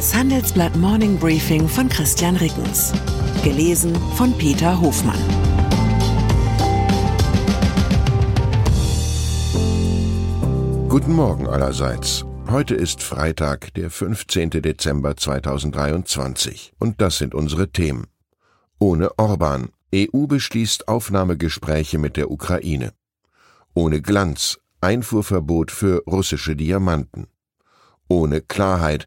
Das Handelsblatt Morning Briefing von Christian Rickens. Gelesen von Peter Hofmann. Guten Morgen allerseits. Heute ist Freitag, der 15. Dezember 2023. Und das sind unsere Themen. Ohne Orban. EU beschließt Aufnahmegespräche mit der Ukraine. Ohne Glanz. Einfuhrverbot für russische Diamanten. Ohne Klarheit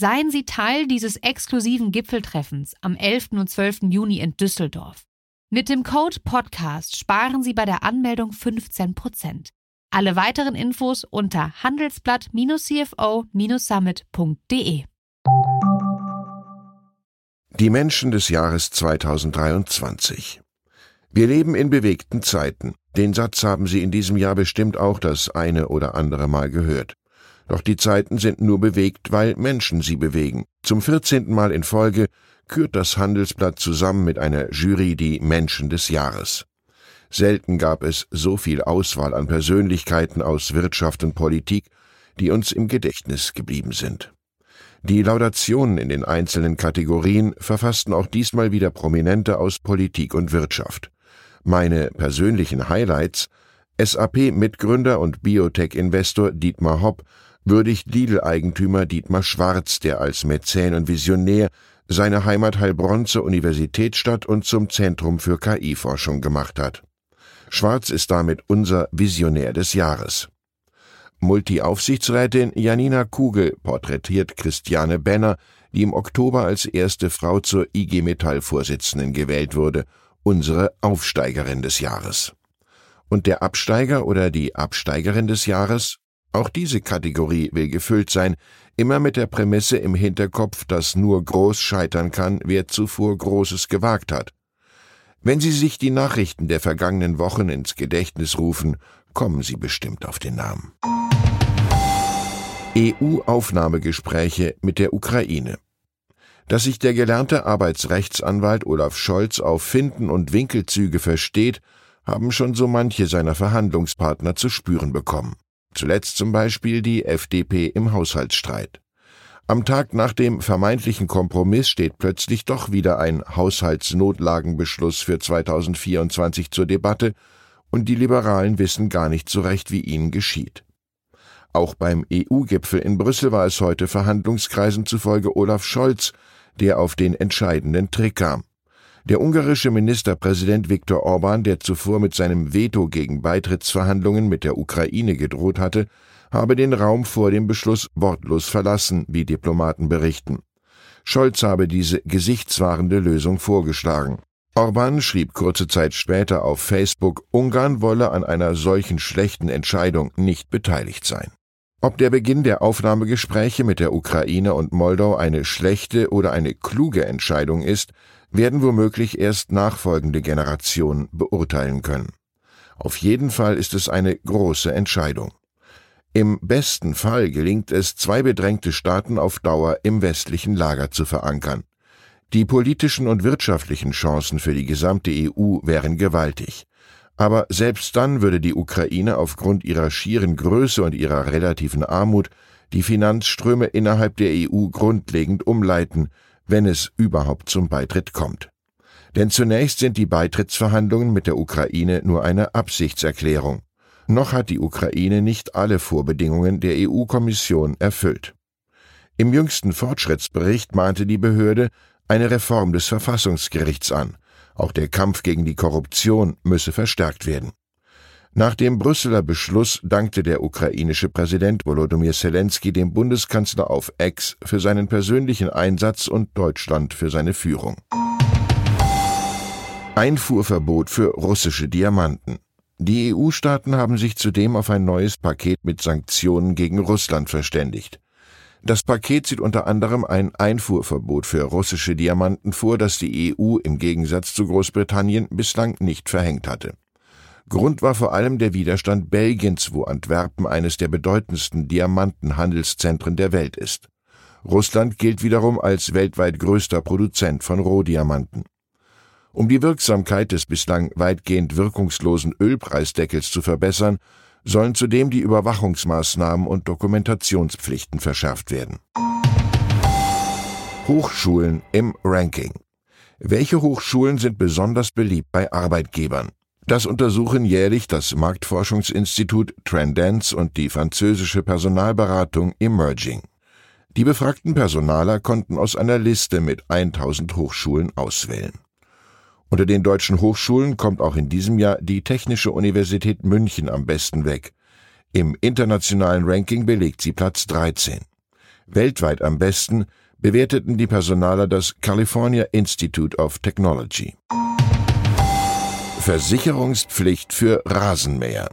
Seien Sie Teil dieses exklusiven Gipfeltreffens am 11. und 12. Juni in Düsseldorf. Mit dem Code Podcast sparen Sie bei der Anmeldung 15%. Alle weiteren Infos unter handelsblatt-cfo-summit.de. Die Menschen des Jahres 2023. Wir leben in bewegten Zeiten. Den Satz haben Sie in diesem Jahr bestimmt auch das eine oder andere Mal gehört. Doch die Zeiten sind nur bewegt, weil Menschen sie bewegen. Zum vierzehnten Mal in Folge kürt das Handelsblatt zusammen mit einer Jury die Menschen des Jahres. Selten gab es so viel Auswahl an Persönlichkeiten aus Wirtschaft und Politik, die uns im Gedächtnis geblieben sind. Die Laudationen in den einzelnen Kategorien verfassten auch diesmal wieder Prominente aus Politik und Wirtschaft. Meine persönlichen Highlights SAP-Mitgründer und Biotech-Investor Dietmar Hopp würdigt Lidl-Eigentümer Dietmar Schwarz, der als Mäzen und Visionär seine Heimat Heilbronn zur Universitätsstadt und zum Zentrum für KI-Forschung gemacht hat. Schwarz ist damit unser Visionär des Jahres. Multi-Aufsichtsrätin Janina Kugel porträtiert Christiane Benner, die im Oktober als erste Frau zur IG Metall-Vorsitzenden gewählt wurde, unsere Aufsteigerin des Jahres. Und der Absteiger oder die Absteigerin des Jahres? Auch diese Kategorie will gefüllt sein, immer mit der Prämisse im Hinterkopf, dass nur groß scheitern kann, wer zuvor Großes gewagt hat. Wenn Sie sich die Nachrichten der vergangenen Wochen ins Gedächtnis rufen, kommen Sie bestimmt auf den Namen. EU-Aufnahmegespräche mit der Ukraine. Dass sich der gelernte Arbeitsrechtsanwalt Olaf Scholz auf Finden und Winkelzüge versteht, haben schon so manche seiner Verhandlungspartner zu spüren bekommen. Zuletzt zum Beispiel die FDP im Haushaltsstreit. Am Tag nach dem vermeintlichen Kompromiss steht plötzlich doch wieder ein Haushaltsnotlagenbeschluss für 2024 zur Debatte, und die Liberalen wissen gar nicht so recht, wie ihnen geschieht. Auch beim EU-Gipfel in Brüssel war es heute Verhandlungskreisen zufolge Olaf Scholz, der auf den entscheidenden Trick kam. Der ungarische Ministerpräsident Viktor Orban, der zuvor mit seinem Veto gegen Beitrittsverhandlungen mit der Ukraine gedroht hatte, habe den Raum vor dem Beschluss wortlos verlassen, wie Diplomaten berichten. Scholz habe diese gesichtswahrende Lösung vorgeschlagen. Orban schrieb kurze Zeit später auf Facebook, Ungarn wolle an einer solchen schlechten Entscheidung nicht beteiligt sein. Ob der Beginn der Aufnahmegespräche mit der Ukraine und Moldau eine schlechte oder eine kluge Entscheidung ist, werden womöglich erst nachfolgende Generationen beurteilen können. Auf jeden Fall ist es eine große Entscheidung. Im besten Fall gelingt es, zwei bedrängte Staaten auf Dauer im westlichen Lager zu verankern. Die politischen und wirtschaftlichen Chancen für die gesamte EU wären gewaltig. Aber selbst dann würde die Ukraine aufgrund ihrer schieren Größe und ihrer relativen Armut die Finanzströme innerhalb der EU grundlegend umleiten, wenn es überhaupt zum Beitritt kommt. Denn zunächst sind die Beitrittsverhandlungen mit der Ukraine nur eine Absichtserklärung. Noch hat die Ukraine nicht alle Vorbedingungen der EU-Kommission erfüllt. Im jüngsten Fortschrittsbericht mahnte die Behörde eine Reform des Verfassungsgerichts an. Auch der Kampf gegen die Korruption müsse verstärkt werden. Nach dem Brüsseler Beschluss dankte der ukrainische Präsident Volodymyr Zelensky dem Bundeskanzler auf Ex für seinen persönlichen Einsatz und Deutschland für seine Führung. Einfuhrverbot für russische Diamanten. Die EU-Staaten haben sich zudem auf ein neues Paket mit Sanktionen gegen Russland verständigt. Das Paket sieht unter anderem ein Einfuhrverbot für russische Diamanten vor, das die EU im Gegensatz zu Großbritannien bislang nicht verhängt hatte. Grund war vor allem der Widerstand Belgiens, wo Antwerpen eines der bedeutendsten Diamantenhandelszentren der Welt ist. Russland gilt wiederum als weltweit größter Produzent von Rohdiamanten. Um die Wirksamkeit des bislang weitgehend wirkungslosen Ölpreisdeckels zu verbessern, sollen zudem die Überwachungsmaßnahmen und Dokumentationspflichten verschärft werden. Hochschulen im Ranking. Welche Hochschulen sind besonders beliebt bei Arbeitgebern? Das untersuchen jährlich das Marktforschungsinstitut Trendance und die französische Personalberatung Emerging. Die befragten Personaler konnten aus einer Liste mit 1000 Hochschulen auswählen. Unter den deutschen Hochschulen kommt auch in diesem Jahr die Technische Universität München am besten weg. Im internationalen Ranking belegt sie Platz 13. Weltweit am besten bewerteten die Personaler das California Institute of Technology. Versicherungspflicht für Rasenmäher.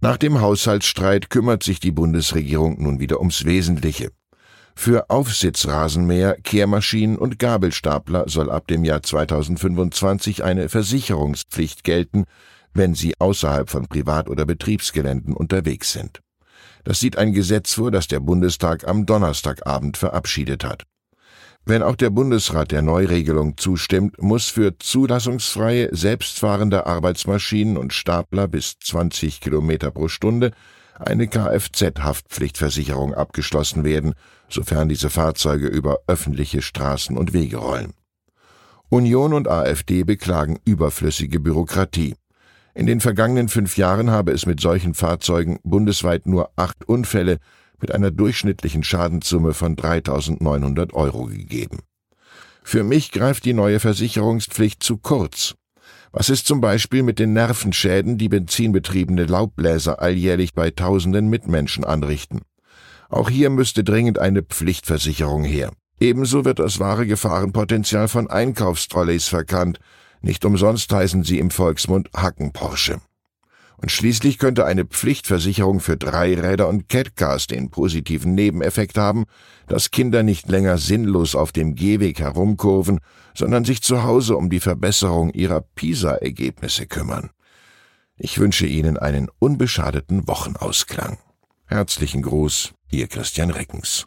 Nach dem Haushaltsstreit kümmert sich die Bundesregierung nun wieder ums Wesentliche. Für Aufsitzrasenmäher, Kehrmaschinen und Gabelstapler soll ab dem Jahr 2025 eine Versicherungspflicht gelten, wenn sie außerhalb von Privat- oder Betriebsgeländen unterwegs sind. Das sieht ein Gesetz vor, das der Bundestag am Donnerstagabend verabschiedet hat. Wenn auch der Bundesrat der Neuregelung zustimmt, muss für zulassungsfreie, selbstfahrende Arbeitsmaschinen und Stapler bis 20 Kilometer pro Stunde eine Kfz-Haftpflichtversicherung abgeschlossen werden, sofern diese Fahrzeuge über öffentliche Straßen und Wege rollen. Union und AfD beklagen überflüssige Bürokratie. In den vergangenen fünf Jahren habe es mit solchen Fahrzeugen bundesweit nur acht Unfälle mit einer durchschnittlichen Schadenssumme von 3.900 Euro gegeben. Für mich greift die neue Versicherungspflicht zu kurz. Was ist zum Beispiel mit den Nervenschäden, die benzinbetriebene Laubbläser alljährlich bei tausenden Mitmenschen anrichten? Auch hier müsste dringend eine Pflichtversicherung her. Ebenso wird das wahre Gefahrenpotenzial von Einkaufstrolleys verkannt. Nicht umsonst heißen sie im Volksmund Hacken-Porsche. Und schließlich könnte eine Pflichtversicherung für Dreiräder und Catcars den positiven Nebeneffekt haben, dass Kinder nicht länger sinnlos auf dem Gehweg herumkurven, sondern sich zu Hause um die Verbesserung ihrer PISA-Ergebnisse kümmern. Ich wünsche Ihnen einen unbeschadeten Wochenausklang. Herzlichen Gruß, Ihr Christian Reckens.